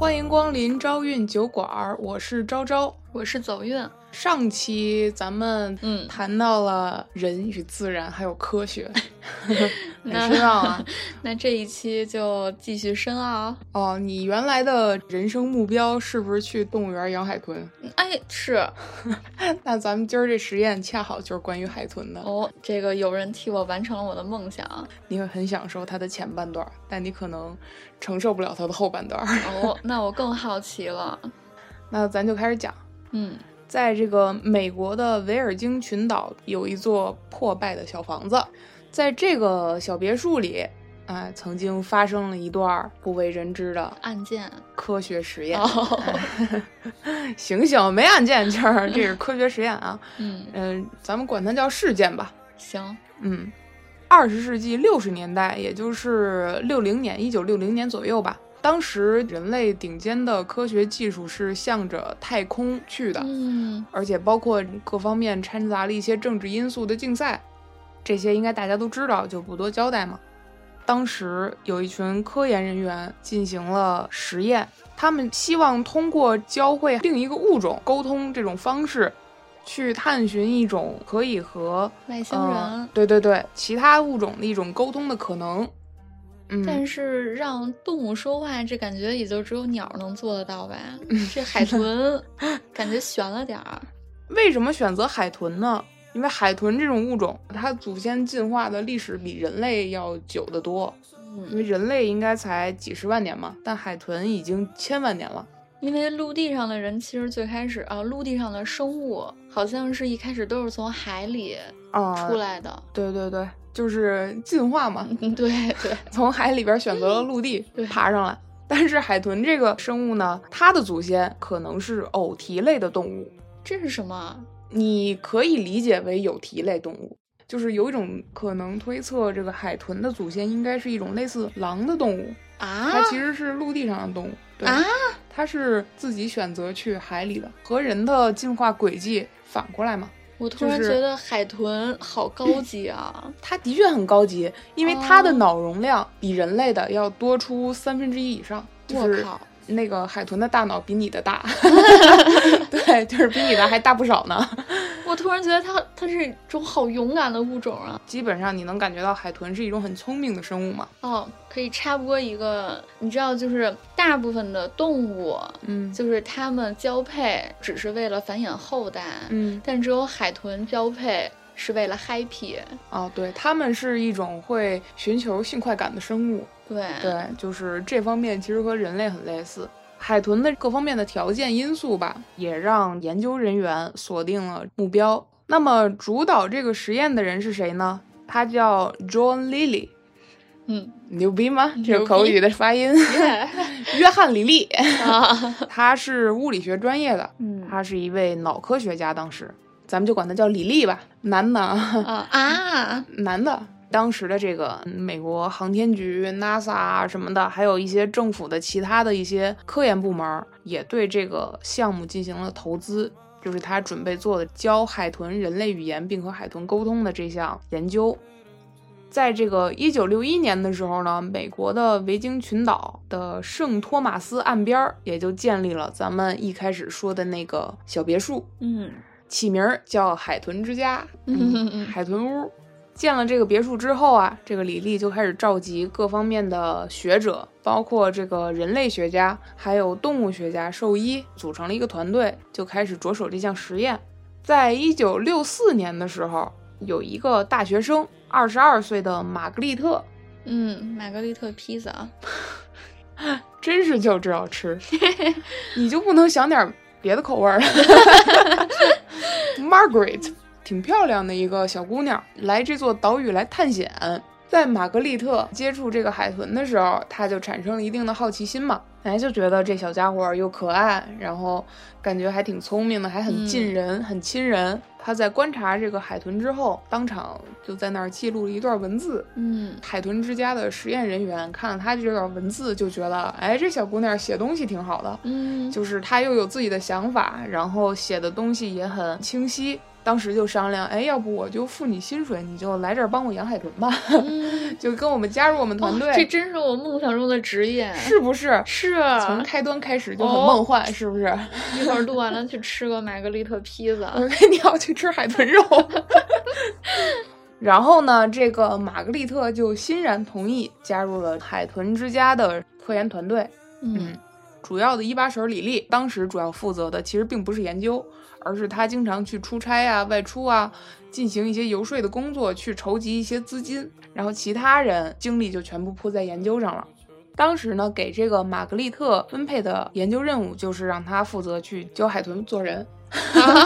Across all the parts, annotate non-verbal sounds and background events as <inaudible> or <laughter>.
欢迎光临招运酒馆儿，我是招招。我是走运，上期咱们嗯。谈到了人与自然，还有科学，<laughs> 很那深奥啊。<laughs> 那这一期就继续深奥。哦，你原来的人生目标是不是去动物园养海豚？哎，是 <laughs> 那咱们今儿这实验恰好就是关于海豚的。哦，这个有人替我完成了我的梦想。你会很享受它的前半段儿，但你可能承受不了它的后半段儿。<laughs> 哦，那我更好奇了。那咱就开始讲。嗯在这个美国的维尔京群岛有一座破败的小房子，在这个小别墅里，哎，曾经发生了一段不为人知的案件科学实验。哦，<laughs> 醒醒，没案件，这儿这是科学实验啊。<laughs> 嗯，嗯、咱们管它叫事件吧。行，嗯，二十世纪六十年代，也就是六零年，一九六零年左右吧。当时人类顶尖的科学技术是向着太空去的，嗯而且包括各方面掺杂了一些政治因素的竞赛，这些应该大家都知道，就不多交代嘛。当时有一群科研人员进行了实验，他们希望通过教会另一个物种沟通这种方式，去探寻一种可以和外星呃人。对对对，其他物种的一种沟通的可能。嗯，但是让动物说话，这感觉也就只有鸟能做得到吧？<laughs> 这海豚感觉悬了点儿。为什么选择海豚呢？因为海豚这种物种，它祖先进化的历史比人类要久得多。因嗯，为人类应该才几十万年嘛，但海豚已经千万年了。因为陆地上的人其实最开始啊，陆地上的生物好像是一开始都是从海里啊、出来的。对对对，就是进化嘛，嗯，对对，从海里边选择了陆地 <laughs> 对爬上来。但是海豚这个生物呢，它的祖先可能是偶蹄类的动物，这是什么？你可以理解为有蹄类动物。就是有一种可能推测，这个海豚的祖先应该是一种类似狼的动物，啊它其实是陆地上的动物。对，啊！它是自己选择去海里的，和人的进化轨迹反过来嘛。我突然觉得海豚好高级啊！它的确很高级，因为它的哦脑容量比人类的要多出三分之一以上。就是我靠，那个海豚的大脑比你的大 <laughs> <laughs> <laughs> 对，就是比你的还大不少呢。<laughs> 我突然觉得它它是一种好勇敢的物种啊！基本上你能感觉到海豚是一种很聪明的生物嘛。哦，可以插播一个，你知道，就是大部分的动物，嗯就是它们交配只是为了繁衍后代，嗯但只有海豚交配是为了 happy。哦，对，它们是一种会寻求性快感的生物。对对，就是这方面其实和人类很类似。海豚的各方面的条件因素吧，也让研究人员锁定了目标。那么主导这个实验的人是谁呢？他叫 John Lilly，嗯，牛逼吗？这口语的发音，<laughs> 耶约翰·李利，啊，他是物理学专业的，嗯他是一位脑科学家。当时咱们就管他叫李利吧，男的啊，啊啊，男的。当时的这个嗯美国航天局、NASA 啊什么的，还有一些政府的其他的一些科研部门，也对这个项目进行了投资，就是他准备做的教海豚人类语言并和海豚沟通的这项研究。在这个一九六一年的时候呢，美国的维京群岛的圣托马斯岸边也就建立了咱们一开始说的那个小别墅，嗯起名儿叫海豚之家，<laughs> 海豚屋。建了这个别墅之后啊，这个李丽就开始召集各方面的学者，包括这个人类学家，还有动物学家、兽医，组成了一个团队，就开始着手这项实验。在一九六四年的时候，有一个大学生，二十二岁的玛格丽特，嗯，玛格丽特披萨，真是就知道吃，你就不能想点别的口味儿？<laughs> Margaret 挺漂亮的一个小姑娘，来这座岛屿来探险。在玛格丽特接触这个海豚的时候，她就产生了一定的好奇心嘛，哎，就觉得这小家伙又可爱，然后感觉还挺聪明的，还很近人，很亲人。她在观察这个海豚之后，当场就在那儿记录了一段文字，嗯海豚之家的实验人员看了她这段文字，就觉得，哎，这小姑娘写东西挺好的，嗯，就是她又有自己的想法，然后写的东西也很清晰，当时就商量，哎，要不我就付你薪水，你就来这儿帮我养海豚吧，嗯 <laughs> 就跟我们加入我们团队，哦这真是我梦想中的职业。是不是？是，从开端开始就很哦梦幻，是不是？一会儿录完了去吃个玛格丽特披萨。<laughs> 你要去吃海豚肉。然后呢，这个玛格丽特就欣然同意加入了海豚之家的科研团队。嗯主要的一把手李丽，当时主要负责的其实并不是研究，而是他经常去出差啊、外出啊，进行一些游说的工作，去筹集一些资金。然后其他人精力就全部扑在研究上了。当时呢，给这个玛格丽特分配的研究任务就是让他负责去教海豚做人，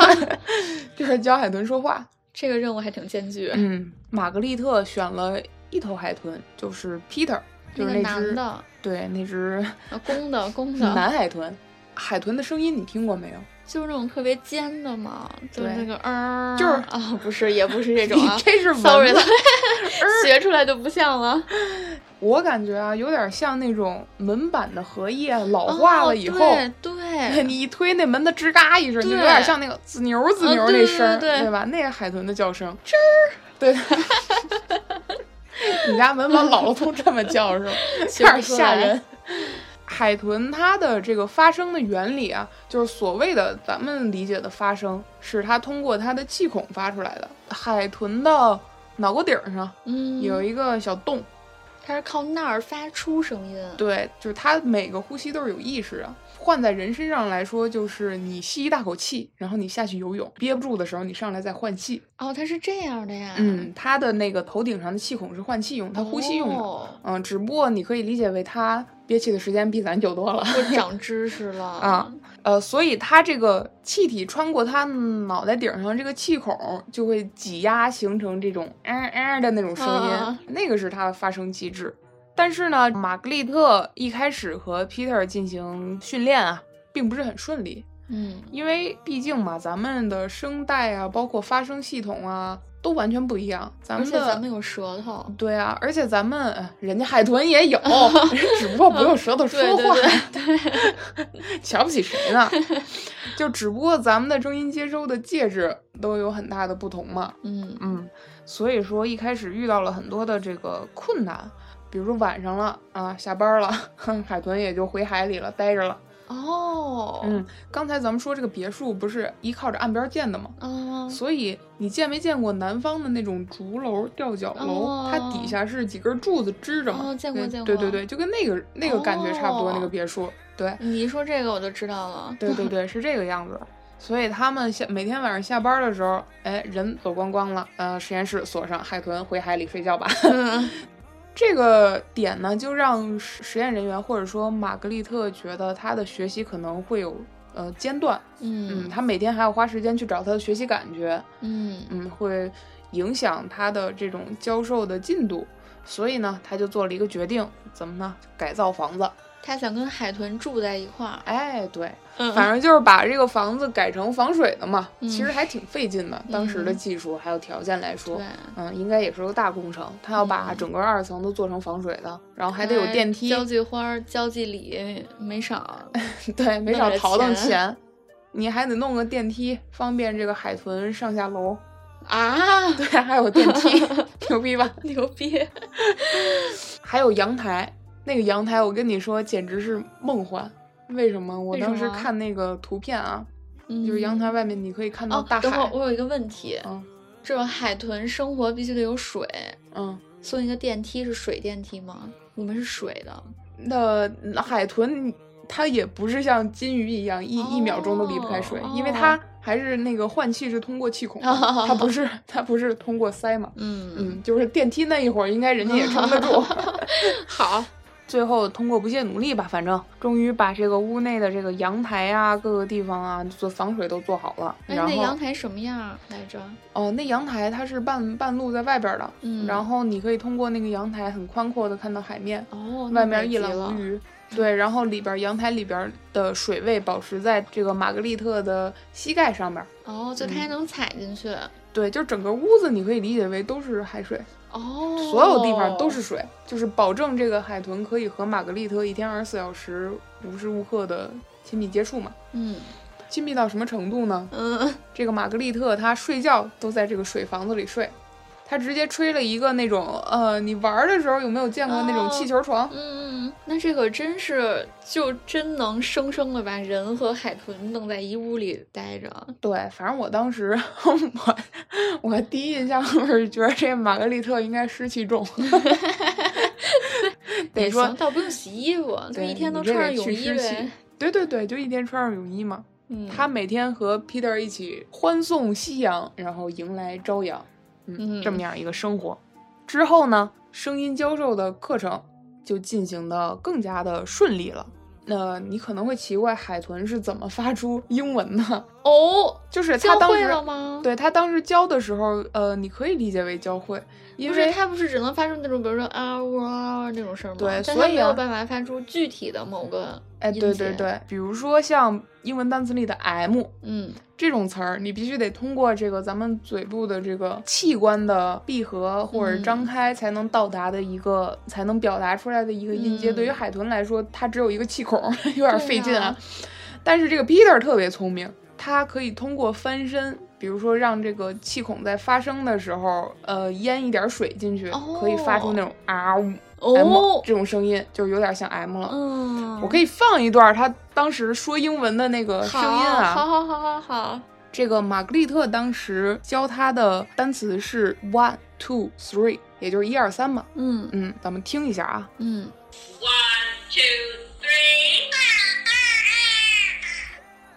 <laughs> 就是教海豚说话。这个任务还挺艰巨。嗯，玛格丽特选了一头海豚，就是 Peter，就那个是那只男的，对那只啊公的公的，男海豚。海豚的声音你听过没有？<laughs> 就是那种特别尖的嘛，就是对那个嗯，就是啊，不是，也不是这种啊这是蚊 sorry 子了，<laughs> 学出来就不像了。我感觉啊，有点像那种门板的荷叶老化了以后，哦、对对，你一推那门的吱嘎一声，就有点像那个滋牛滋牛那声儿，对对对吧？那个海豚的叫声，吱儿，对。<laughs> <laughs> 你家门板老了都这么叫是吧？<laughs> 有点吓人。海豚它的这个发声的原理啊，就是所谓的咱们理解的发声，是它通过它的气孔发出来的。海豚的脑壳顶上嗯，有一个小洞，它是靠那儿发出声音。对，就是它每个呼吸都是有意识的。换在人身上来说，就是你吸一大口气，然后你下去游泳，憋不住的时候，你上来再换气。哦，它是这样的呀。嗯，它的那个头顶上的气孔是换气用，它呼吸用的。哦嗯，只不过你可以理解为它憋气的时间比咱久多了。我 <laughs> 长知识了啊！呃，所以它这个气体穿过它脑袋顶上这个气孔，就会挤压形成这种嗯嗯的那种声音，啊那个是它的发声机制。但是呢，玛格丽特一开始和 Peter 进行训练啊，并不是很顺利，嗯，因为毕竟嘛，咱们的声带啊，包括发声系统啊，都完全不一样。咱而们的且咱们有舌头。对啊，而且咱们呃人家海豚也有，<laughs> 只不过不用舌头说对对话。对对，<laughs> 瞧不起谁呢？就只不过咱们的声音接收的介质都有很大的不同嘛。嗯嗯，所以说一开始遇到了很多的这个困难，比如说晚上了啊，下班了，哼，<laughs> 海豚也就回海里了，待着了。哦，嗯，刚才咱们说这个别墅不是依靠着岸边建的吗？哦，所以你见没见过南方的那种竹楼、吊脚楼？哦它底下是几根柱子支着吗？哦见过见过对对对，就跟那个那个感觉差不多，那个哦别墅。对，你一说这个我就知道了。<laughs> 对对对，<laughs> 是这个样子。所以他们下每天晚上下班的时候，哎，人走光光了，呃，实验室锁上，海豚回海里睡觉吧。嗯这个点呢，就让实实验人员或者说玛格丽特觉得他的学习可能会有呃间断，嗯，嗯他每天还要花时间去找他的学习感觉，嗯。嗯，会影响他的这种教授的进度，所以呢，他就做了一个决定，怎么呢？改造房子。他想跟海豚住在一块儿。哎，对，嗯反正就是把这个房子改成防水的嘛，嗯其实还挺费劲的。当时的嗯技术还有条件来说，对，嗯，应该也是个大工程。他要把嗯整个二层都做成防水的，然后还得有电梯，交际花儿、交际礼没少。<laughs> 对，没少淘腾钱钱。你还得弄个电梯，方便这个海豚上下楼。啊，对，还有电梯，<laughs> 牛逼吧？牛逼！还有阳台，那个阳台我跟你说简直是梦幻。为什么？我当时看那个图片啊，嗯就是阳台外面你可以看到哦，大等会儿海。我有一个问题，嗯这种海豚生活必须得有水，嗯，送一个电梯是水电梯吗？你们是水的。那那海豚它也不是像金鱼一样一、一秒钟都离不开水，哦因为它还是那个换气是通过气孔 <laughs> 它不是它不是通过鳃嘛。嗯嗯，就是电梯那一会儿，应该人家也撑得住。<laughs> <laughs> 好，最后通过不懈努力吧，反正终于把这个屋内的这个阳台啊，各个地方啊，做防水都做好了。哎，然后那阳台什么样儿来着？哦，那阳台它是半半露在外边的，嗯然后你可以通过那个阳台很宽阔的看到海面，哦，外面一览无余。对，然后里边阳台里边的水位保持在这个玛格丽特的膝盖上面。哦，就它还能踩进去。对，就整个屋子你可以理解为都是海水，哦，所有地方都是水，就是保证这个海豚可以和玛格丽特一天二十四小时无时无刻的亲密接触嘛。嗯，亲密到什么程度呢？嗯，这个玛格丽特她睡觉都在这个水房子里睡，她直接吹了一个那种呃，你玩的时候有没有见过那种气球床？嗯，那这可真是就真能生生的把人和海豚弄在一屋里待着。对，反正我当时 <laughs> 我我第一印象是觉得这玛格丽特应该湿气重。<laughs> 得说倒不用洗衣服，就一天都穿着泳衣呗。对对对，就一天穿上泳衣嘛。嗯，他每天和 Peter 一起欢送夕阳，然后迎来朝阳，嗯，这么样一个生活。之后呢，声音教授的课程就进行的更加的顺利了。那你可能会奇怪，海豚是怎么发出英文的？哦，就是他当时吗？对他当时教的时候，呃，你可以理解为教会，因为它不是只能发出那种，比如说啊哇那种声吗？对，所以没有办法发出具体的某个。哎，对对对，比如说像英文单词里的 m，嗯，这种词儿，你必须得通过这个咱们嘴部的这个器官的闭合或者张开，才能到达的一个，才能表达出来的一个音阶。对于海豚来说，它只有一个气孔，<laughs> 有点费劲啊。但是这个 Peter 特别聪明，他可以通过翻身，比如说让这个气孔在发声的时候，呃，淹一点水进去，可以发出那种啊呜。哦，这种声音就有点像 M 了。嗯，我可以放一段他当时说英文的那个声音啊。好，好，好，好，好。这个玛格丽特当时教他的单词是 one two three，也就是一二三嘛。嗯嗯，咱们听一下啊。嗯，one two three。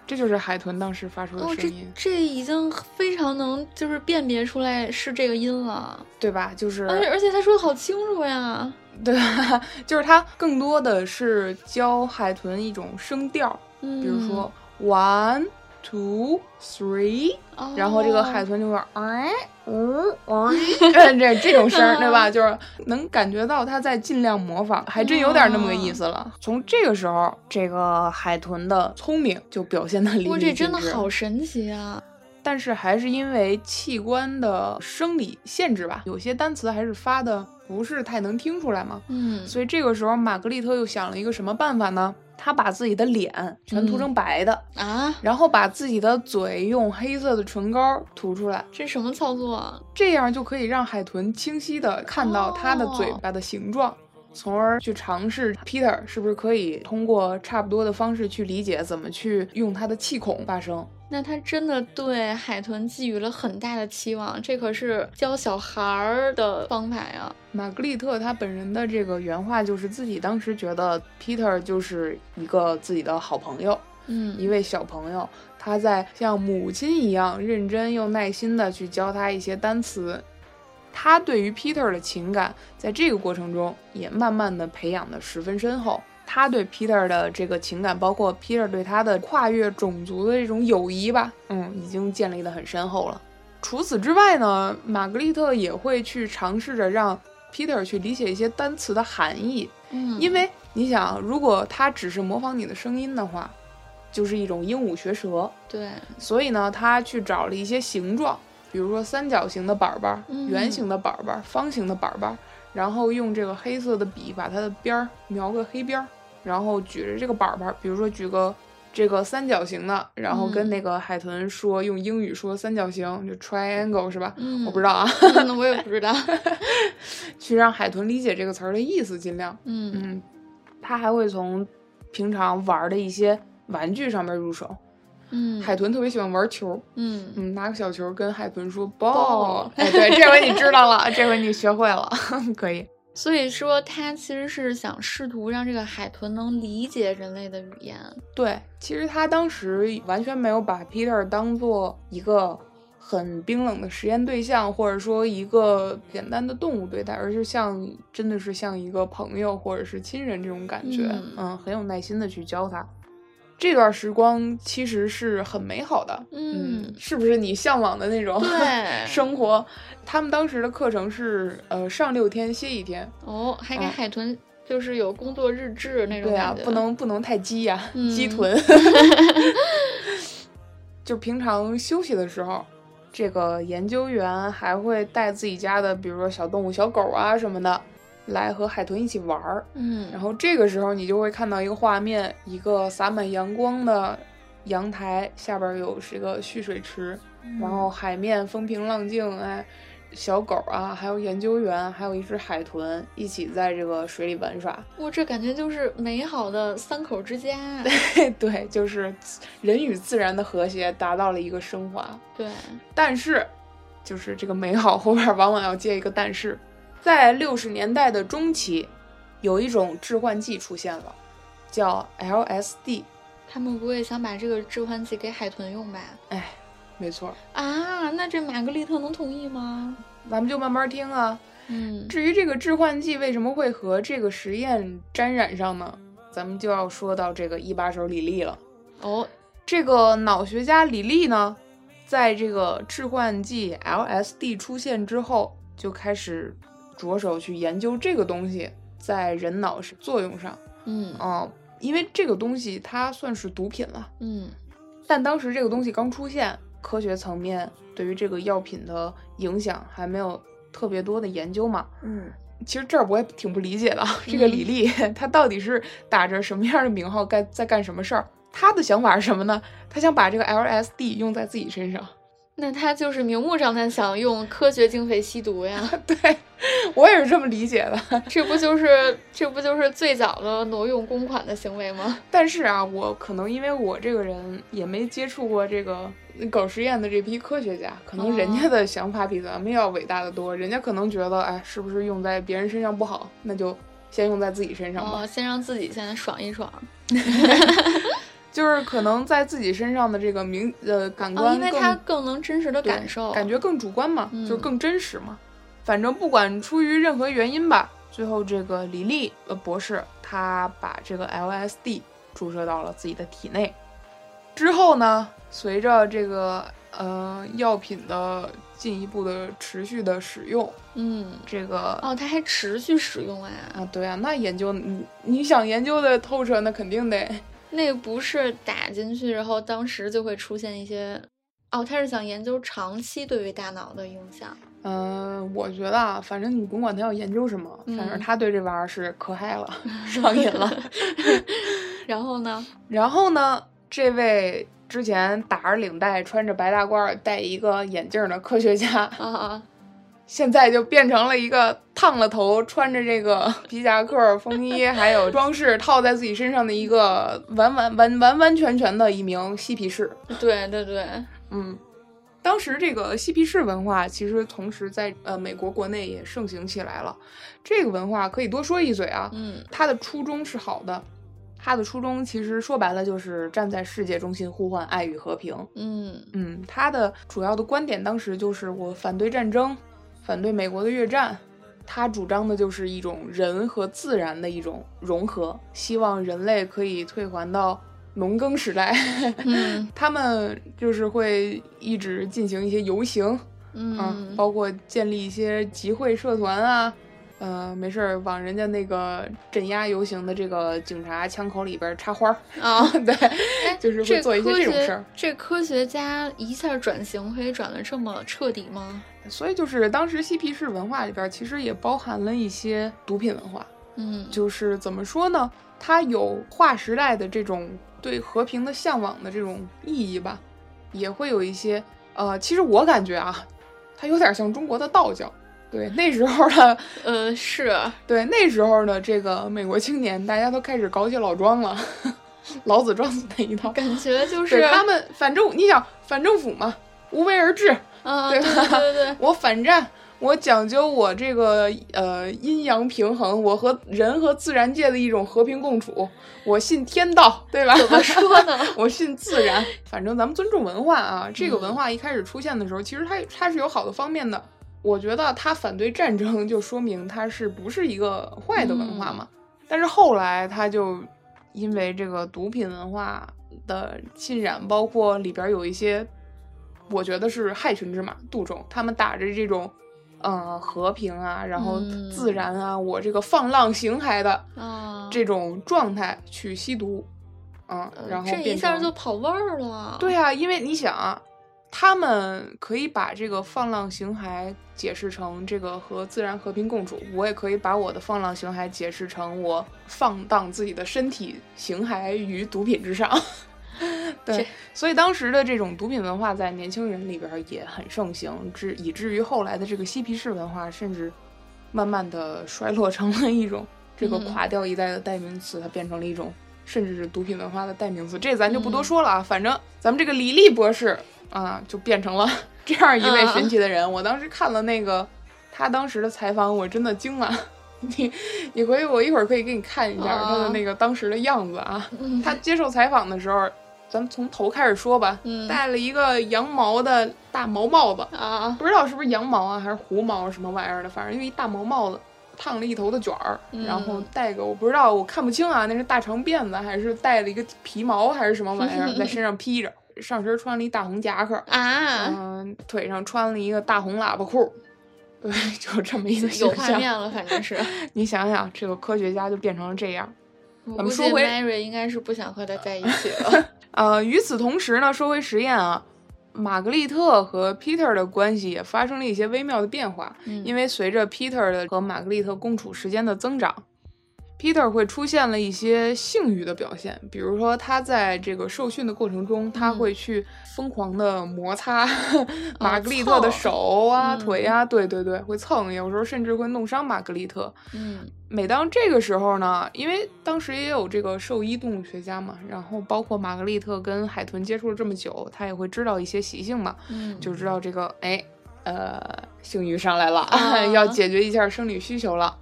这就是海豚当时发出的声音。这这已经非常能就是辨别出来是这个音了，对吧？就是，而且而且他说的好清楚呀。对吧，<laughs> 就是他更多的是教海豚一种声调，比如说 one two three，然后这个海豚就会哎嗯嗯 <laughs> 这这种声对吧？就是能感觉到它在尽量模仿，还真有点那么个意思了。从这个时候，这个海豚的聪明就表现的淋漓尽致。这真的好神奇啊！但是还是因为器官的生理限制吧，有些单词还是发的不是太能听出来嘛。嗯，所以这个时候玛格丽特又想了一个什么办法呢？他把自己的脸全涂成白的啊，然后把自己的嘴用黑色的唇膏涂出来。这什么操作啊？这样就可以让海豚清晰的看到它的嘴巴的形状，从而去尝试 Peter 是不是可以通过差不多的方式去理解怎么去用它的气孔发声。那他真的对海豚寄予了很大的期望，这可是教小孩儿的方法呀。玛格丽特她本人的这个原话就是自己当时觉得 Peter 就是一个自己的好朋友，嗯，一位小朋友，他在像母亲一样认真又耐心的去教他一些单词，他对于 Peter 的情感在这个过程中也慢慢的培养的十分深厚。他对 Peter 的这个情感，包括 Peter 对他的跨越种族的这种友谊吧，嗯，已经建立的很深厚了。除此之外呢，玛格丽特也会去尝试着让 Peter 去理解一些单词的含义，嗯，因为你想，如果他只是模仿你的声音的话，就是一种鹦鹉学舌，对，所以呢，他去找了一些形状，比如说三角形的板板、圆形的板板、方形的板板，然后用这个黑色的笔把它的边儿描个黑边儿。然后举着这个板板，比如说举个这个三角形的，然后跟那个海豚说，用英语说三角形就 triangle 是吧？嗯，我不知道啊，<laughs> 那我也不知道。<laughs> 去让海豚理解这个词儿的意思，尽量。嗯嗯，他还会从平常玩的一些玩具上面入手。嗯，海豚特别喜欢玩球。嗯嗯，拿个小球跟海豚说 ball。哎，对，这回你知道了，这回你学会了，<laughs> 可以。所以说，他其实是想试图让这个海豚能理解人类的语言。对，其实他当时完全没有把 Peter 当做一个很冰冷的实验对象，或者说一个简单的动物对待，而是像真的是像一个朋友或者是亲人这种感觉。嗯，很有耐心的去教他。这段时光其实是很美好的，嗯，是不是你向往的那种 <laughs> 生活？他们当时的课程是，呃，上六天歇一天。哦，还给海豚就是有工作日志那种感觉，不能不能太鸡呀，鸡豚。<laughs> 就平常休息的时候，这个研究员还会带自己家的，比如说小动物、小狗啊什么的。来和海豚一起玩儿，嗯，然后这个时候你就会看到一个画面，一个洒满阳光的阳台下边有是一个蓄水池，然后海面风平浪静，哎，小狗啊，还有研究员，还有一只海豚一起在这个水里玩耍。哇，这感觉就是美好的三口之家。<laughs> 对，就是人与自然的和谐达到了一个升华。对，但是，就是这个美好后边往往要接一个但是，在六十年代的中期，有一种致幻剂出现了，叫 LSD。他们不会想把这个致幻剂给海豚用吧？哎，没错，啊，那这玛格丽特能同意吗？咱们就慢慢听啊。嗯，至于这个致幻剂为什么会和这个实验沾染上呢？咱们就要说到这个一把手李丽了。哦，这个脑学家李丽呢，在这个致幻剂 LSD 出现之后，就开始着手去研究这个东西在人脑是作用上。嗯哦、因为这个东西它算是毒品了，嗯但当时这个东西刚出现，科学层面对于这个药品的影响还没有特别多的研究嘛。嗯，其实这儿我也挺不理解的，这个李丽 <laughs> 她到底是打着什么样的名号干在干什么事儿？她的想法是什么呢？她想把这个 LSD 用在自己身上。那他就是明目张胆想用科学经费吸毒呀？<laughs> 对我也是这么理解的。<laughs> 这不就是这不就是最早的挪用公款的行为吗？<laughs> 但是啊，我可能因为我这个人也没接触过这个搞实验的这批科学家，可能人家的想法比咱们要伟大的多。人家可能觉得，哎，是不是用在别人身上不好，那就先用在自己身上吧。哦，先让自己先爽一爽。就是可能在自己身上的这个明呃感哦，官更、因为他更能真实的感受，感觉更主观嘛，嗯就是更真实嘛。反正不管出于任何原因吧，最后这个李丽呃博士他把这个 LSD 注射到了自己的体内。之后呢，随着这个呃药品的进一步的持续的使用，嗯，这个哦，他还持续使用啊？啊对啊，那研究你你想研究的透彻，那肯定得那个不是打进去，然后当时就会出现一些，哦，他是想研究长期对于大脑的影响。嗯，我觉得啊，反正你甭管他要研究什么，反正嗯他对这玩意儿是可嗨了，<laughs> 上瘾了。<laughs> 然后呢？<laughs> 然后呢，这位之前打着领带、穿着白大褂、戴一个眼镜的科学家，啊啊，现在就变成了一个烫了头、穿着这个 <laughs> 皮夹克、风衣，还有装饰套在自己身上的一个 <laughs> 完完完完完全全的一名嬉皮士。对对对，嗯，当时这个嬉皮士文化其实同时在呃美国国内也盛行起来了。这个文化可以多说一嘴啊，嗯它的初衷是好的，它的初衷其实说白了就是站在世界中心呼唤爱与和平。嗯嗯，他的主要的观点当时就是我反对战争，反对美国的越战。他主张的就是一种人和自然的一种融合，希望人类可以退还到农耕时代。嗯 <laughs> 他们就是会一直进行一些游行，啊，嗯，包括建立一些集会社团啊，呃，没事儿往人家那个镇压游行的这个警察枪口里边插花儿，啊，<laughs> 对，哎，就是会做一些这种事儿。这科学家一下转型可以转的这么彻底吗？所以就是当时嬉皮士文化里边其实也包含了一些毒品文化，嗯，就是怎么说呢？它有划时代的这种对和平的向往的这种意义吧，也会有一些呃，其实我感觉啊，它有点像中国的道教。对，那时候的 <laughs> 呃是，对那时候的这个美国青年，大家都开始搞起老庄了，<laughs> 老子庄子那一套。感觉就是他们反正你想反政府嘛，无为而治，啊，对对吧对对对，<laughs> 我反战，我讲究我这个呃阴阳平衡，我和人和自然界的一种和平共处，我信天道，对吧？怎么说呢？我信自然，反正咱们尊重文化啊。这个嗯文化一开始出现的时候，其实它它是有好的方面的。我觉得他反对战争，就说明他是不是一个坏的文化嘛。但是后来他就因为这个毒品文化的浸染，包括里边有一些，我觉得是害群之马、杜仲，他们打着这种。呃，和平啊，然后嗯自然啊，我这个放浪形骸的啊，这种状态去吸毒，嗯，呃然后这一下就跑味儿了。对啊，因为你想啊，他们可以把这个放浪形骸解释成这个和自然和平共处，我也可以把我的放浪形骸解释成我放荡自己的身体形骸于毒品之上。<laughs> 对，所以当时的这种毒品文化在年轻人里边也很盛行，至以至于后来的这个嬉皮士文化，甚至慢慢的衰落成了一种这个嗯垮掉一代的代名词，它变成了一种甚至是毒品文化的代名词。这咱就不多嗯说了啊，反正咱们这个李丽博士啊，就变成了 <laughs> 这样一位啊神奇的人。我当时看了那个他当时的采访，我真的惊了。<laughs> 你你回去，我一会儿可以给你看一下啊。他的那个当时的样子啊。嗯。他接受采访的时候，咱们从头开始说吧。嗯。戴了一个羊毛的大毛帽子，啊，不知道是不是羊毛啊，还是狐毛什么玩意儿的，反正就一大毛帽子，烫了一头的卷儿，嗯。然后戴个我不知道，我看不清啊，那是大长辫子还是戴了一个皮毛还是什么玩意儿 <laughs> 在身上披着，上身穿了一大红夹克，啊，嗯、腿上穿了一个大红喇叭裤。对，<laughs> 就这么一个有形象。画面了，反正是。你想想，这个科学家就变成了这样。我们说回 Mary 应该是不想和他在一起了。<laughs> 呃，与此同时呢，说回实验啊，玛格丽特和 Peter 的关系也发生了一些微妙的变化，嗯因为随着 Peter 的和玛格丽特共处时间的增长，Peter 会出现了一些性欲的表现，比如说他在这个受训的过程中，他嗯会去疯狂的摩擦玛格丽特的手啊、嗯腿啊，对对对，会蹭，有时候甚至会弄伤玛格丽特。嗯每当这个时候呢，因为当时也有这个兽医动物学家嘛，然后包括玛格丽特跟海豚接触了这么久，他也会知道一些习性嘛，嗯，就知道这个哎，呃，性欲上来了，啊 <laughs> 要解决一下生理需求了。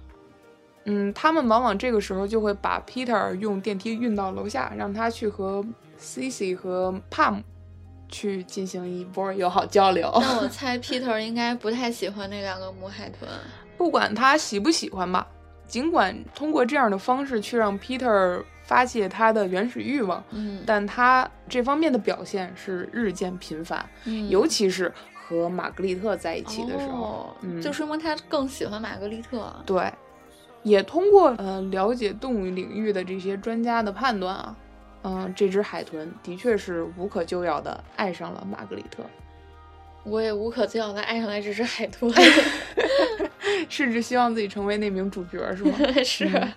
嗯，他们往往这个时候就会把 Peter 用电梯运到楼下，让他去和 Cici 和 Pam 去进行一波友好交流。那我猜 Peter 应该不太喜欢那两个母海豚。<laughs> 不管他喜不喜欢吧，尽管通过这样的方式去让 Peter 发泄他的原始欲望，嗯，但他这方面的表现是日渐频繁，嗯尤其是和玛格丽特在一起的时候，哦嗯就说明他更喜欢玛格丽特。对，也通过呃了解动物领域的这些专家的判断啊，嗯、这只海豚的确是无可救药的爱上了玛格丽特，我也无可救药的爱上了这只海豚。<laughs> 甚至希望自己成为那名主角，是吗？<laughs> 是，嗯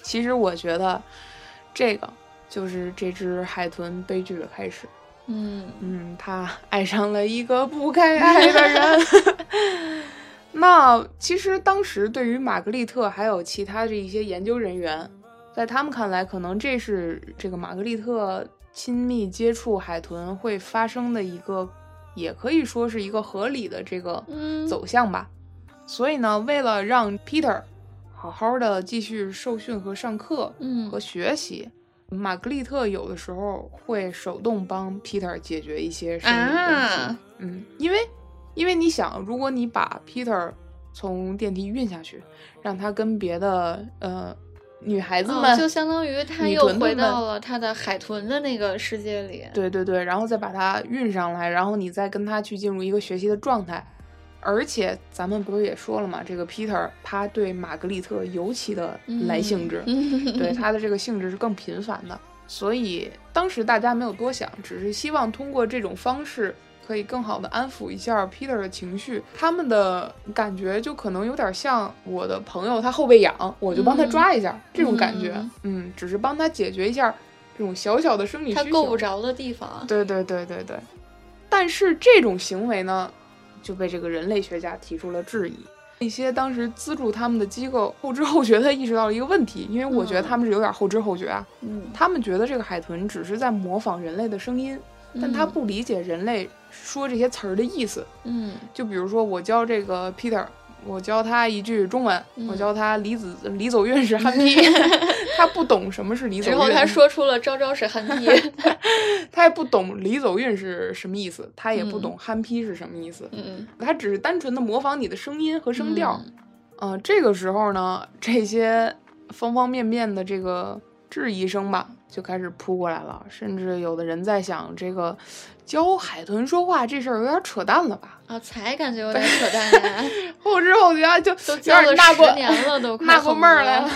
其实我觉得，这个就是这只海豚悲剧的开始。嗯嗯，他爱上了一个不该爱的人。<laughs> 那其实当时对于玛格丽特还有其他的一些研究人员，在他们看来，可能这是这个玛格丽特亲密接触海豚会发生的一个，也可以说是一个合理的这个嗯走向吧。所以呢，为了让 Peter 好好的继续受训和上课，嗯和学习，玛格丽特有的时候会手动帮 Peter 解决一些生理问题。啊嗯，因为因为你想，如果你把 Peter 从电梯运下去，让他跟别的呃女孩子们，哦就相当于他又回到了他的海豚的那个世界里。对对对，然后再把他运上来，然后你再跟他去进入一个学习的状态。而且咱们不是也说了嘛，这个 Peter 他对玛格丽特尤其的来兴致，<laughs> 嗯对他的这个兴致是更频繁的。所以当时大家没有多想，只是希望通过这种方式可以更好的安抚一下 Peter 的情绪。他们的感觉就可能有点像我的朋友他后背痒，我就帮他嗯。抓一下、这种感觉嗯。嗯，只是帮他解决一下这种小小的生理需求。他够不着的地方。对对对对对，但是这种行为呢，就被这个人类学家提出了质疑。一些当时资助他们的机构后知后觉地意识到了一个问题，因为我觉得嗯。他们是有点后知后觉啊。嗯，他们觉得这个海豚只是在模仿人类的声音，但他嗯不理解人类说这些词儿的意思。嗯就比如说，我教这个 Peter，我教他一句中文，嗯我教他李子李走运是憨 <laughs> 批，他不懂什么是李走运。然后他说出了招招是憨批。<laughs> 他也不懂李走运是什么意思，他也不嗯懂憨批是什么意思，嗯他只是单纯的模仿你的声音和声调。嗯呃，这个时候呢，这些方方面面的这个质疑声吧，就开始扑过来了，甚至有的人在想，这个教海豚说话这事儿有点扯淡了吧？啊，才感觉有点扯淡呀，<laughs> 后知后觉就有都教了点纳过十年了，都快纳过闷儿来了。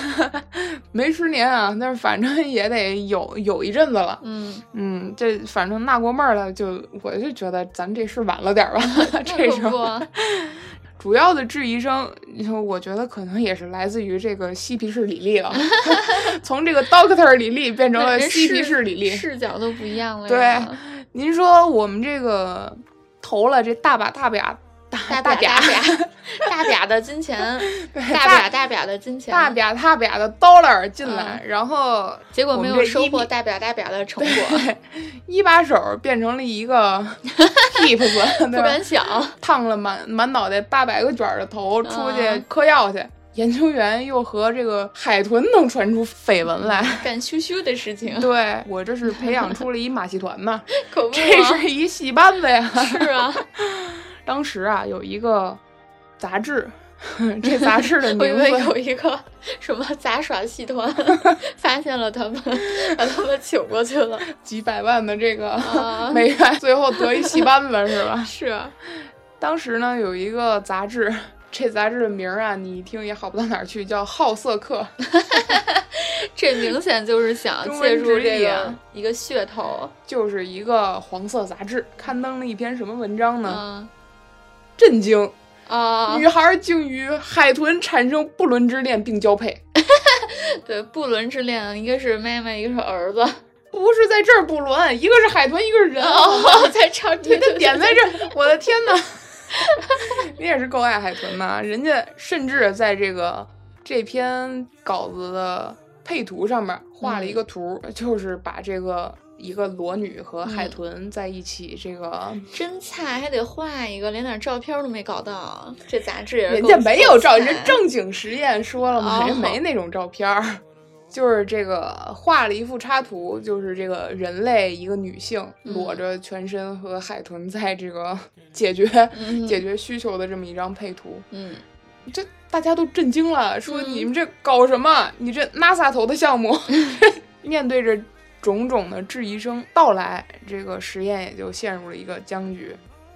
<laughs> 没十年啊，但是反正也得有有一阵子了。嗯，嗯，这反正纳过闷儿了，就我就觉得咱这是晚了点儿吧，<laughs> 这那时候。主要的质疑声，我觉得可能也是来自于这个嬉皮士李丽了，<laughs> 从这个 Doctor 李丽变成了嬉皮士李丽。视角都不一样了对。您说我们这个投了这大把大把大大大 <laughs> 把 <laughs> 大把的金钱，<laughs> 大大把大把的金钱，大把大把的 dollar 进来，然后结果没有收获大把大把的成果，<laughs> 一把手变成了一个 tips，不敢想。烫了满满脑袋八百个卷儿的头出去嗯嗑药去。研究员又和这个海豚能传出绯闻来，干羞羞的事情，对我这是培养出了一马戏团呐，可不这是一戏班子呀。是啊，当时啊，有一个杂志，<laughs> 这杂志的我以为名字有一个 <laughs> 什么杂耍戏团 <laughs> 发现了他们，把他们请过去了。几百万的这个啊美元，最后得一戏班子是吧？是啊，当时呢，有一个杂志，这杂志的名儿啊，你一听也好不到哪儿去，叫《好色客》。这明显就是想借助这个啊一个噱头。就是一个黄色杂志，刊登了一篇什么文章呢？嗯震惊！啊，女孩竟与海豚产生不伦之恋并交配，<laughs> 对，不伦之恋，一个是妹妹，一个是儿子。不是在这儿不伦，一个是海豚，一个是人。哦，<laughs> 在这儿，你对的点在这儿，我的天呐！<laughs> 你也是够爱海豚呐！人家甚至在这个这篇稿子的配图上面画了一个图，就是把这个一个裸女和海豚在一起，这个真菜，还得画一个，连点照片都没搞到。这杂志也人家没有照，人正经实验说了嘛，哦人没那种照片儿。就是这个画了一幅插图，就是这个人类一个女性嗯裸着全身和海豚在这个解决、嗯解决需求的这么一张配图，嗯，这大家都震惊了，说嗯你们这搞什么？你这 NASA 投的项目，<laughs> 面对着种种的质疑声到来，这个实验也就陷入了一个僵局。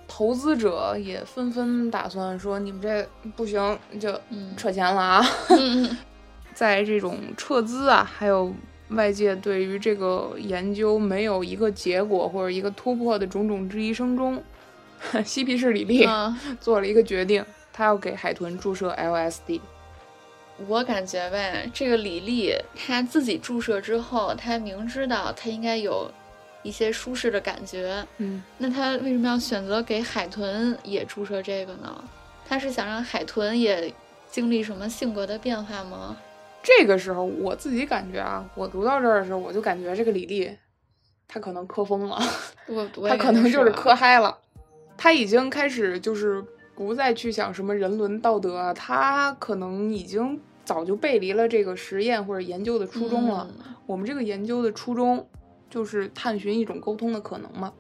投资者也纷纷打算说：“你们这不行，就嗯撤钱了啊！”嗯 <laughs> 在这种撤资啊，还有外界对于这个研究没有一个结果或者一个突破的种种质疑声中，<laughs> 嬉皮士李丽嗯，做了一个决定，他要给海豚注射 LSD。我感觉呗，这个李丽她自己注射之后，她明知道她应该有一些舒适的感觉，嗯，那她为什么要选择给海豚也注射这个呢？她是想让海豚也经历什么性格的变化吗？这个时候我自己感觉啊，我读到这儿的时候，我就感觉这个李丽，她可能磕疯了，我我她可能就是啊磕嗨了，她已经开始就是不再去想什么人伦道德啊，他可能已经早就背离了这个实验或者研究的初衷了。嗯我们这个研究的初衷就是探寻一种沟通的可能嘛。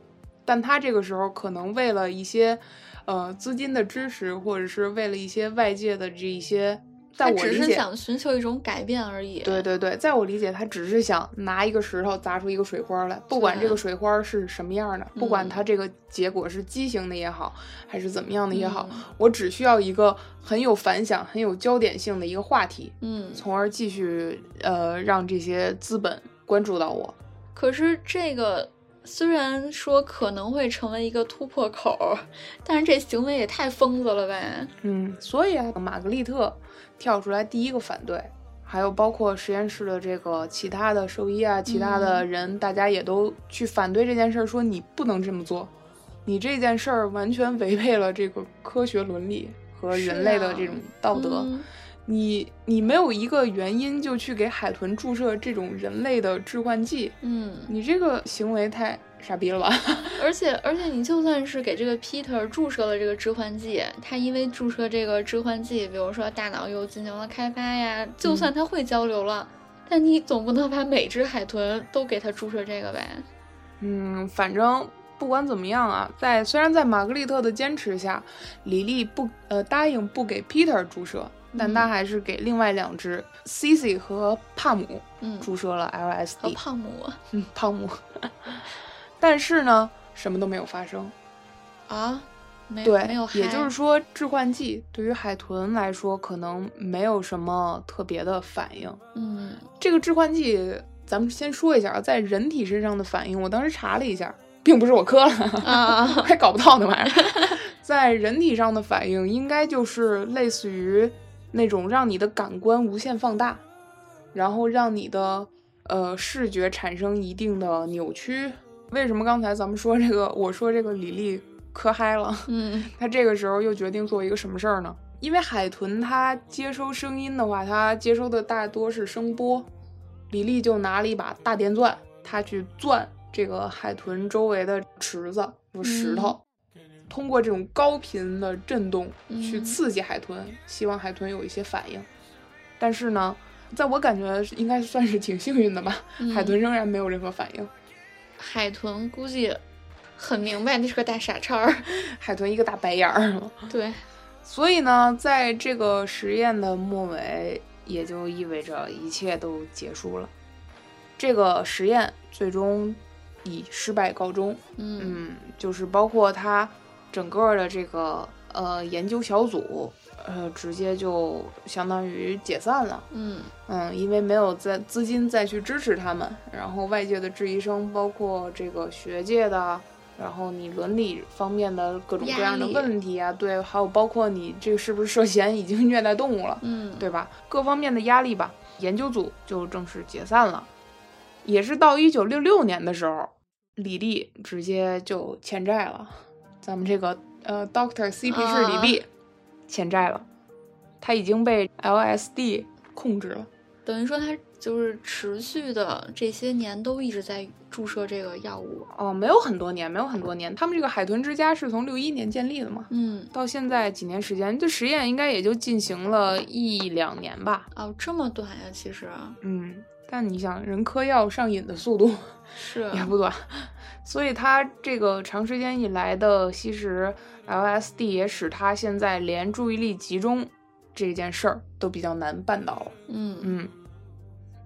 但他这个时候可能为了一些呃资金的支持，或者是为了一些外界的这一些，在我理解，是想寻求一种改变而已。对对对，在我理解，他只是想拿一个石头砸出一个水花来，不管这个水花是什么样的，不管嗯它这个结果是畸形的也好，还是怎么样的也好，嗯我只需要一个很有反响、很有焦点性的一个话题，嗯，从而继续呃让这些资本关注到我。可是这个虽然说可能会成为一个突破口儿，但是这行为也太疯子了呗。嗯，所以啊，玛格丽特跳出来第一个反对，还有包括实验室的这个其他的兽医啊，其他的人，大家也都去反对这件事儿，说你不能这么做，你这件事儿完全违背了这个科学伦理和人类的啊这种道德。嗯你你没有一个原因就去给海豚注射这种人类的致幻剂，嗯，你这个行为太傻逼了吧？<laughs> 而且而且你就算是给这个 Peter 注射了这个致幻剂，他因为注射这个致幻剂，比如说大脑又进行了开发呀，就算他会交流了，但你总不能把每只海豚都给他注射这个呗？嗯，反正不管怎么样啊，在虽然在玛格丽特的坚持下，李丽不呃答应不给 Peter 注射，但他嗯还是给另外两只 Cici 和帕姆嗯，注射了 LSD。帕姆嗯，帕姆。<laughs> 但是呢，什么都没有发生。啊，没对，没有，也就是说，致幻剂对于海豚来说可能没有什么特别的反应。嗯这个致幻剂，咱们先说一下啊，在人体身上的反应，我当时查了一下，并不是我磕了，啊，<laughs> 还搞不到那玩意儿。<laughs> 在人体上的反应，应该就是类似于那种让你的感官无限放大，然后让你的呃视觉产生一定的扭曲。为什么刚才咱们说这个？我说这个李丽磕嗨了，<laughs> 嗯他这个时候又决定做一个什么事儿呢？因为海豚它接收声音的话，它接收的大多是声波。李丽就拿了一把大电钻，他去钻这个海豚周围的池子有石头，通过这种高频的震动去嗯刺激海豚，希望海豚有一些反应。但是呢，在我感觉应该算是挺幸运的吧，海嗯豚仍然没有任何反应。海豚估计很明白那是个大傻叉儿。<laughs> 海豚一个大白眼儿。对，所以呢，在这个实验的末尾，也就意味着一切都结束了。这个实验最终以失败告终。嗯嗯，就是包括他整个的这个呃研究小组，呃，直接就相当于解散了。嗯嗯，因为没有再资金再去支持他们，然后外界的质疑声，包括这个学界的，然后你伦理方面的各种各样的问题啊，对，还有包括你这个是不是涉嫌已经虐待动物了，嗯，对吧？各方面的压力吧，研究组就正式解散了。也是到一九六六年的时候，李丽直接就欠债了，咱们这个呃 Doctor CP 是李啊丽、欠债了，他已经被 LSD 控制了。等于说他就是持续的这些年都一直在注射这个药物。哦，没有很多年，没有很多年。他们这个海豚之家是从六一年建立的嘛，嗯，到现在几年时间，这实验应该也就进行了一两年吧。哦，这么短呀，其实嗯，但你想，人嗑药上瘾的速度是也不短，所以他这个长时间以来的吸食 LSD 也使他现在连注意力集中这件事儿都比较难办到了。嗯嗯，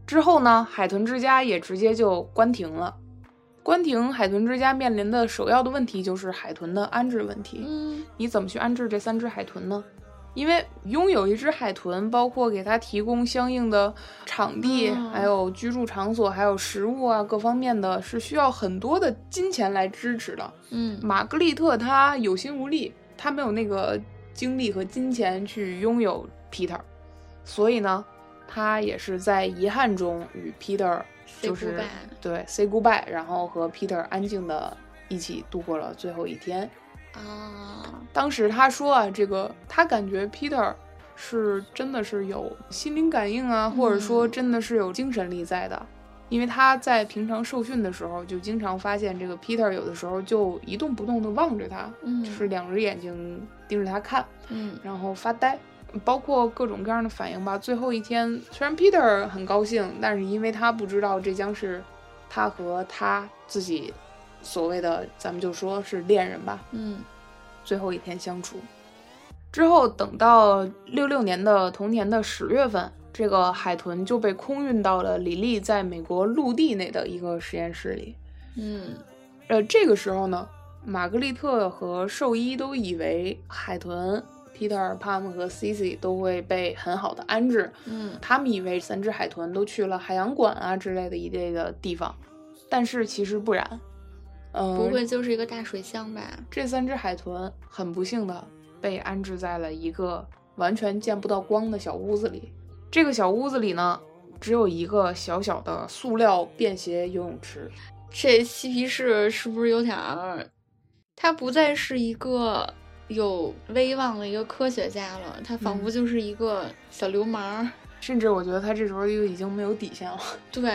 之后呢，海豚之家也直接就关停了。关停海豚之家面临的首要的问题就是海豚的安置问题。嗯你怎么去安置这三只海豚呢？因为拥有一只海豚，包括给它提供相应的场地，哦还有居住场所，还有食物啊，各方面的是需要很多的金钱来支持的。嗯玛格丽特她有心无力，她没有那个精力和金钱去拥有 Peter，所以呢，她也是在遗憾中与 Peter 就是对 say goodbye，然后和 Peter 安静的一起度过了最后一天。啊，当时他说啊，这个他感觉 Peter 是真的是有心灵感应啊，或者说嗯真的是有精神力在的。因为他在平常受训的时候，就经常发现这个 Peter 有的时候就一动不动的望着他，嗯就是两只眼睛盯着他看，嗯然后发呆，包括各种各样的反应吧。最后一天，虽然 Peter 很高兴，但是因为他不知道这将是他和他自己所谓的，咱们就说是恋人吧，嗯最后一天相处。之后，等到六六年的同年的十月份，这个海豚就被空运到了李丽在美国陆地内的一个实验室里。嗯呃，这个时候呢，玛格丽特和兽医都以为海豚 Peter、Pam 和 Cici 都会被很好的安置，嗯他们以为三只海豚都去了海洋馆啊之类的一类的地方，但是其实不然。嗯、不会就是一个大水箱吧？这三只海豚很不幸的被安置在了一个完全见不到光的小屋子里。这个小屋子里呢，只有一个小小的塑料便携游泳池。这嬉皮士是不是有点儿？他不再是一个有威望的一个科学家了，他仿佛嗯就是一个小流氓儿。甚至我觉得他这时候就已经没有底线了。<laughs> 对，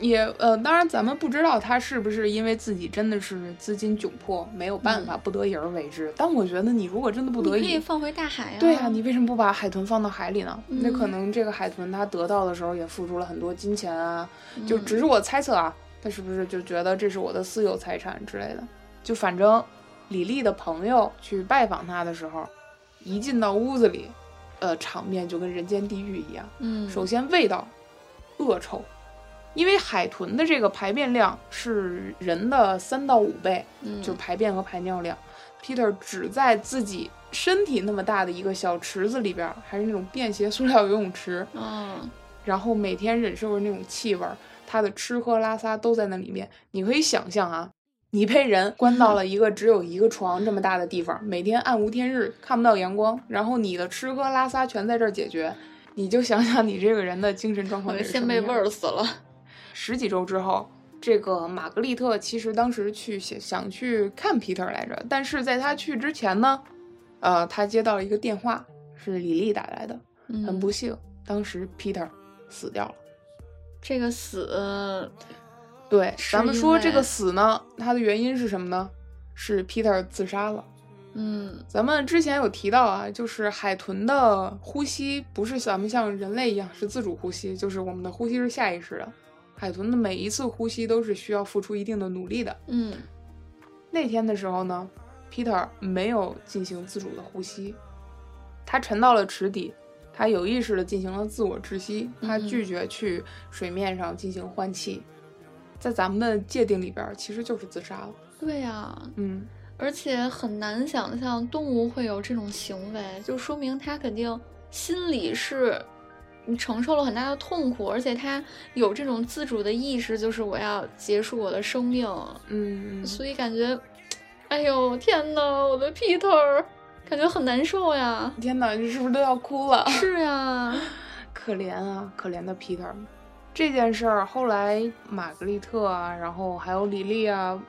也呃，当然咱们不知道他是不是因为自己真的是资金窘迫，没有办法，不得已而为之。但我觉得你如果真的不得已，可以放回大海啊。对呀、你为什么不把海豚放到海里呢？那嗯可能这个海豚它得到的时候也付出了很多金钱啊，就嗯只是我猜测啊，他是不是就觉得这是我的私有财产之类的？就反正李丽的朋友去拜访他的时候，一进到屋子里，呃，场面就跟人间地狱一样。嗯，首先味道恶臭，因为海豚的这个排便量是人的三到五倍，嗯就排便和排尿量。Peter 只在自己身体那么大的一个小池子里边儿，还是那种便携塑料游泳池，嗯然后每天忍受着那种气味儿，他的吃喝拉撒都在那里面。你可以想象啊，你被人关到了一个只有一个床这么大的地方，每天暗无天日，看不到阳光，然后你的吃喝拉撒全在这儿解决，你就想想你这个人的精神状况我先被味儿死了。十几周之后，这个玛格丽特其实当时去想想去看 Peter 来着，但是在他去之前呢，呃，他接到了一个电话，是李丽打来的，很嗯不幸，当时 Peter 死掉了。这个死，对，咱们说这个死呢，它的原因是什么呢？是 Peter 自杀了。嗯咱们之前有提到啊，就是海豚的呼吸不是咱们像人类一样是自主呼吸，就是我们的呼吸是下意识的。海豚的每一次呼吸都是需要付出一定的努力的。嗯那天的时候呢，Peter 没有进行自主的呼吸，他沉到了池底，他有意识的进行了自我窒息，他嗯拒绝去水面上进行换气，在咱们的界定里边儿其实就是自杀了。对呀、嗯，而且很难想象动物会有这种行为，就说明它肯定心里是嗯承受了很大的痛苦，而且他有这种自主的意识，就是我要结束我的生命。嗯，所以感觉，哎呦天呐，我的 Peter，感觉很难受呀。天呐，你是不是都要哭了？<laughs> 是呀，可怜啊，可怜的 Peter。这件事儿后来玛格丽特啊，然后还有李丽啊，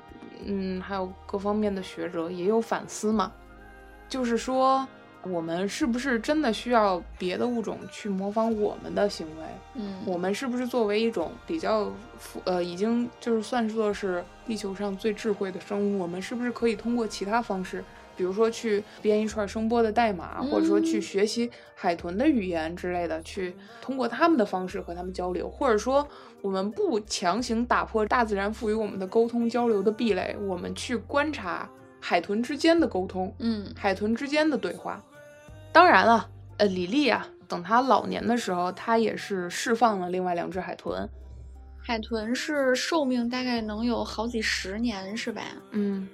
嗯，还有各方面的学者也有反思嘛，就是说我们是不是真的需要别的物种去模仿我们的行为？嗯，我们是不是作为一种比较富呃，已经就是算作是地球上最智慧的生物，我们是不是可以通过其他方式，比如说去编一串声波的代码，或者说去嗯学习海豚的语言之类的，去通过他们的方式和他们交流，或者说我们不强行打破大自然赋予我们的沟通交流的壁垒，我们去观察海豚之间的沟通，嗯海豚之间的对话。当然了，呃，李丽啊，等她老年的时候，她也是释放了另外两只海豚。海豚是寿命大概能有好几十年，是吧？嗯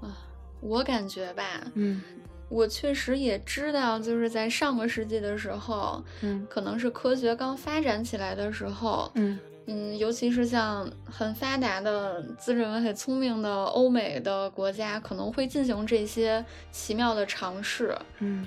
啊我感觉吧，嗯我确实也知道，就是在上个世纪的时候，嗯可能是科学刚发展起来的时候，嗯嗯，尤其是像很发达的、自认为很聪明的欧美的国家，可能会进行这些奇妙的尝试。嗯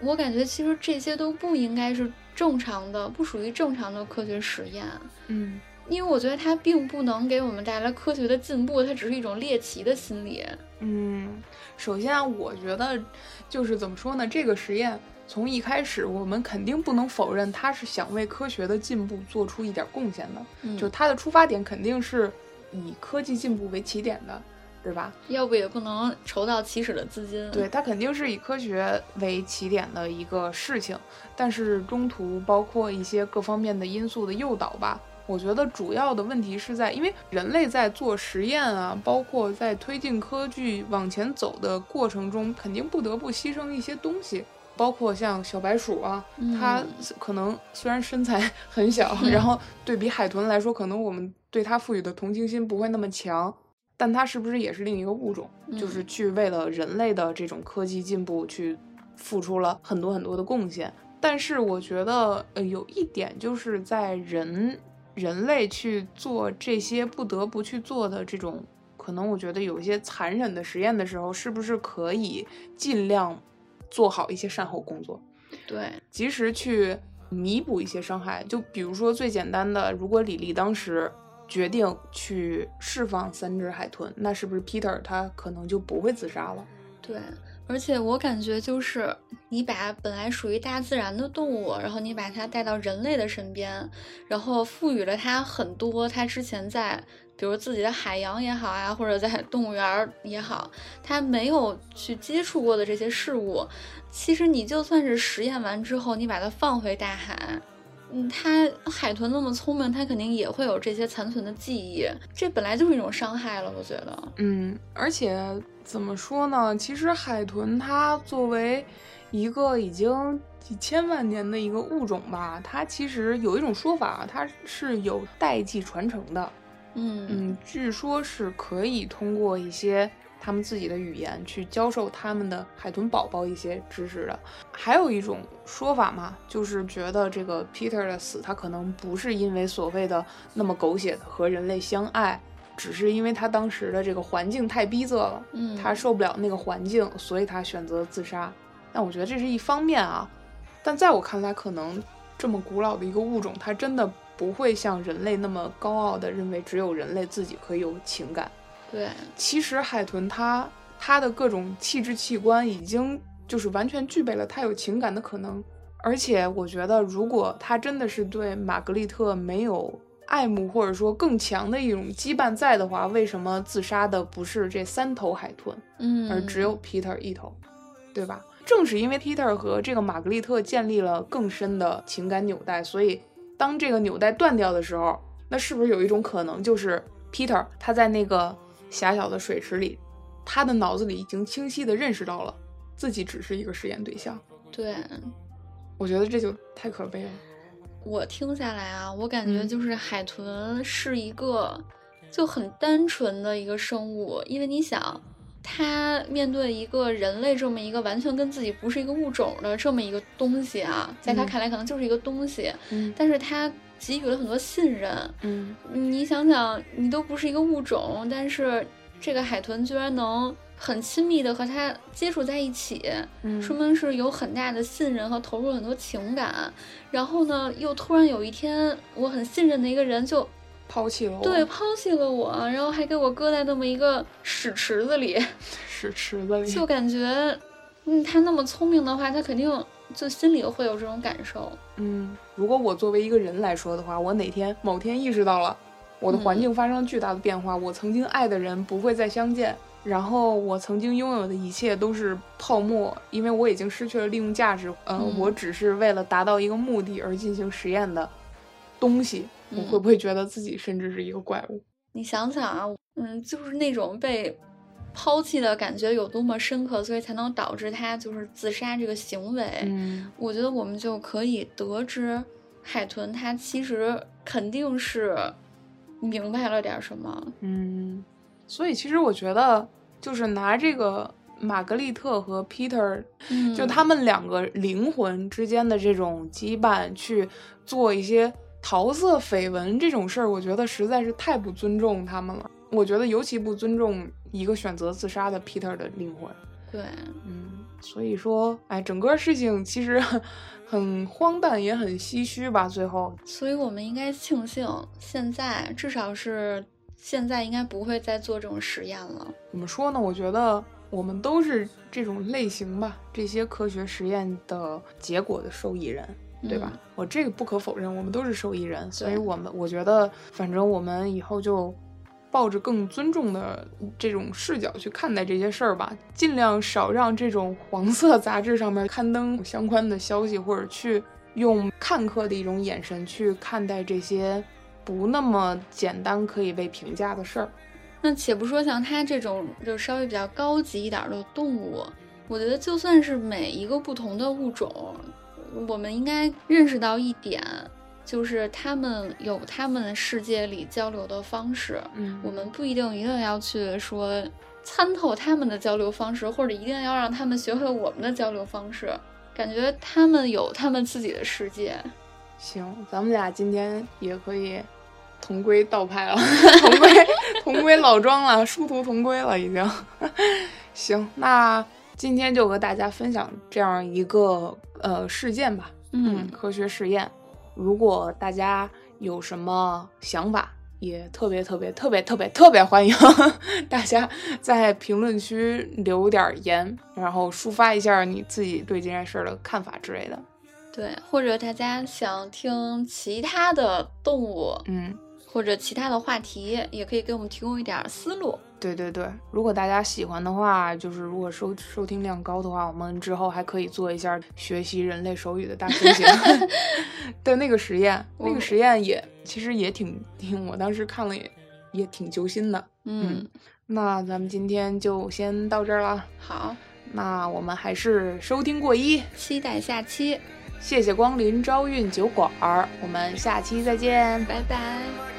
我感觉其实这些都不应该是正常的，不属于正常的科学实验，嗯因为我觉得它并不能给我们带来科学的进步，它只是一种猎奇的心理。嗯，首先啊我觉得就是怎么说呢？这个实验从一开始，我们肯定不能否认他是想为科学的进步做出一点贡献的，嗯，就他的出发点肯定是以科技进步为起点的，对吧？要不也不能筹到起始的资金。对，它肯定是以科学为起点的一个事情，但是中途包括一些各方面的因素的诱导吧。我觉得主要的问题是在，因为人类在做实验啊，包括在推进科技往前走的过程中，肯定不得不牺牲一些东西，包括像小白鼠啊，它嗯可能虽然身材 <laughs> 很小，然后对比海豚来说，可能我们对它赋予的同情心不会那么强，但它是不是也是另一个物种？就是嗯去为了人类的这种科技进步去付出了很多很多的贡献。但是我觉得，呃，有一点就是在人人类去做这些不得不去做的这种，可能我觉得有一些残忍的实验的时候，是不是可以尽量做好一些善后工作？对，及时去弥补一些伤害。就比如说最简单的，如果李丽当时决定去释放三只海豚，那是不是 Peter 他可能就不会自杀了？对，而且我感觉就是你把本来属于大自然的动物，然后你把它带到人类的身边，然后赋予了它很多它之前在比如自己的海洋也好啊，或者在动物园儿也好，它没有去接触过的这些事物，其实你就算是实验完之后，你把它放回大海。嗯，它海豚那么聪明，它肯定也会有这些残存的记忆，这本来就是一种伤害了，我觉得。嗯，而且怎么说呢？其实海豚它作为一个已经几千万年的一个物种吧，它其实有一种说法，它是有代际传承的。嗯嗯，据说是可以通过一些他们自己的语言去教授他们的海豚宝宝一些知识的。还有一种说法嘛，就是觉得这个 Peter 的死，他可能不是因为所谓的那么狗血的和人类相爱，只是因为他当时的这个环境太逼仄了，嗯，他受不了那个环境，所以他选择自杀。但我觉得这是一方面啊，但在我看来，可能这么古老的一个物种，它真的不会像人类那么高傲的认为只有人类自己可以有情感。对，其实海豚它它的各种气质器官已经就是完全具备了它有情感的可能，而且我觉得如果它真的是对玛格丽特没有爱慕或者说更强的一种羁绊在的话，为什么自杀的不是这三头海豚，嗯，而只有 Peter 一头，对吧？正是因为 Peter 和这个玛格丽特建立了更深的情感纽带，所以当这个纽带断掉的时候，那是不是有一种可能，就是 Peter 他在那个狭小的水池里，他的脑子里已经清晰地认识到了自己只是一个实验对象？对。我觉得这就太可悲了。我听下来啊，我感觉嗯就是海豚是一个就很单纯的一个生物，因为你想，它面对一个人类这么一个完全跟自己不是一个物种的这么一个东西啊，在它嗯看来可能就是一个东西，嗯但是它给予了很多信任。嗯你想想，你都不是一个物种，但是这个海豚居然能很亲密的和它接触在一起，嗯说明是有很大的信任和投入很多情感。然后呢，又突然有一天，我很信任的一个人就抛弃了我，对抛弃了我，然后还给我搁在那么一个屎池子里，屎池子里，就感觉，嗯，他那么聪明的话，他肯定就心里会有这种感受。嗯，如果我作为一个人来说的话，我哪天某天意识到了我的环境发生了巨大的变化，我曾经爱的人不会再相见，然后我曾经拥有的一切都是泡沫，因为我已经失去了利用价值。呃，嗯我只是为了达到一个目的而进行实验的东西，我嗯会不会觉得自己甚至是一个怪物？你想想啊，嗯，就是那种被抛弃的感觉有多么深刻，所以才能导致他就是自杀这个行为。嗯我觉得我们就可以得知，海豚它其实肯定是明白了点什么。嗯，所以其实我觉得，就是拿这个玛格丽特和 Peter 嗯，就他们两个灵魂之间的这种羁绊，去做一些桃色绯闻这种事儿，我觉得实在是太不尊重他们了。我觉得尤其不尊重一个选择自杀的 Peter 的灵魂。对，嗯，所以说，哎，整个事情其实很荒诞，也很唏嘘吧。最后，所以我们应该庆幸，现在至少是现在应该不会再做这种实验了。怎么说呢？我觉得我们都是这种类型吧，这些科学实验的结果的受益人。对吧？嗯我这个不可否认，我们都是受益人，所以我们我觉得，反正我们以后就抱着更尊重的这种视角去看待这些事儿吧，尽量少让这种黄色杂志上面刊登相关的消息，或者去用看客的一种眼神去看待这些不那么简单可以被评价的事儿。那且不说像它这种就稍微比较高级一点的动物，我觉得就算是每一个不同的物种，我们应该认识到一点，就是他们有他们世界里交流的方式，嗯我们不一定一定要去说参透他们的交流方式，或者一定要让他们学会我们的交流方式。感觉他们有他们自己的世界。行，咱们俩今天也可以同归道派了，同归同归老庄了，殊途同归了，已经。<laughs> 行，那今天就和大家分享这样一个呃事件吧，嗯，科学实验。如果大家有什么想法，也特别特别特别特别特别欢迎 <laughs> 大家在评论区留点儿言，然后抒发一下你自己对这件事儿的看法之类的。对，或者大家想听其他的动物，嗯。或者其他的话题，也可以给我们提供一点儿思路。对对对，如果大家喜欢的话，就是如果收收听量高的话，我们之后还可以做一下学习人类手语的大猩猩的那个实验。那个实验也其实也挺挺，我当时看了也也挺揪心的。嗯，那咱们今天就先到这儿了。好，那我们还是收听过一，期待下期，谢谢光临朝韵酒馆儿，我们下期再见。拜拜。